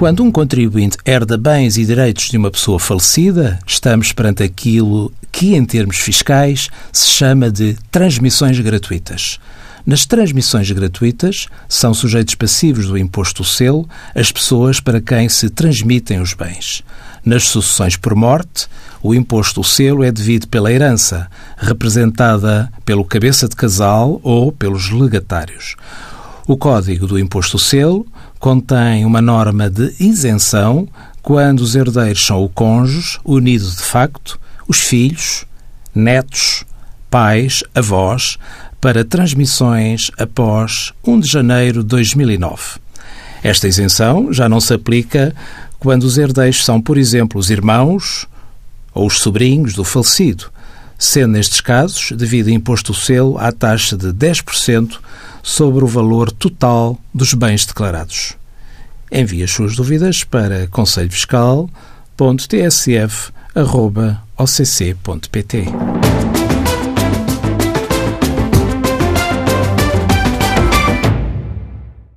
Quando um contribuinte herda bens e direitos de uma pessoa falecida, estamos perante aquilo que, em termos fiscais, se chama de transmissões gratuitas. Nas transmissões gratuitas, são sujeitos passivos do imposto selo as pessoas para quem se transmitem os bens. Nas sucessões por morte, o imposto selo é devido pela herança, representada pelo cabeça de casal ou pelos legatários. O Código do Imposto Selo contém uma norma de isenção quando os herdeiros são o cônjuge, unido de facto, os filhos, netos, pais, avós, para transmissões após 1 de janeiro de 2009. Esta isenção já não se aplica quando os herdeiros são, por exemplo, os irmãos ou os sobrinhos do falecido, sendo nestes casos devido imposto selo à taxa de 10% sobre o valor total dos bens declarados. Envie as suas dúvidas para conselhofiscal.tsf.occ.pt.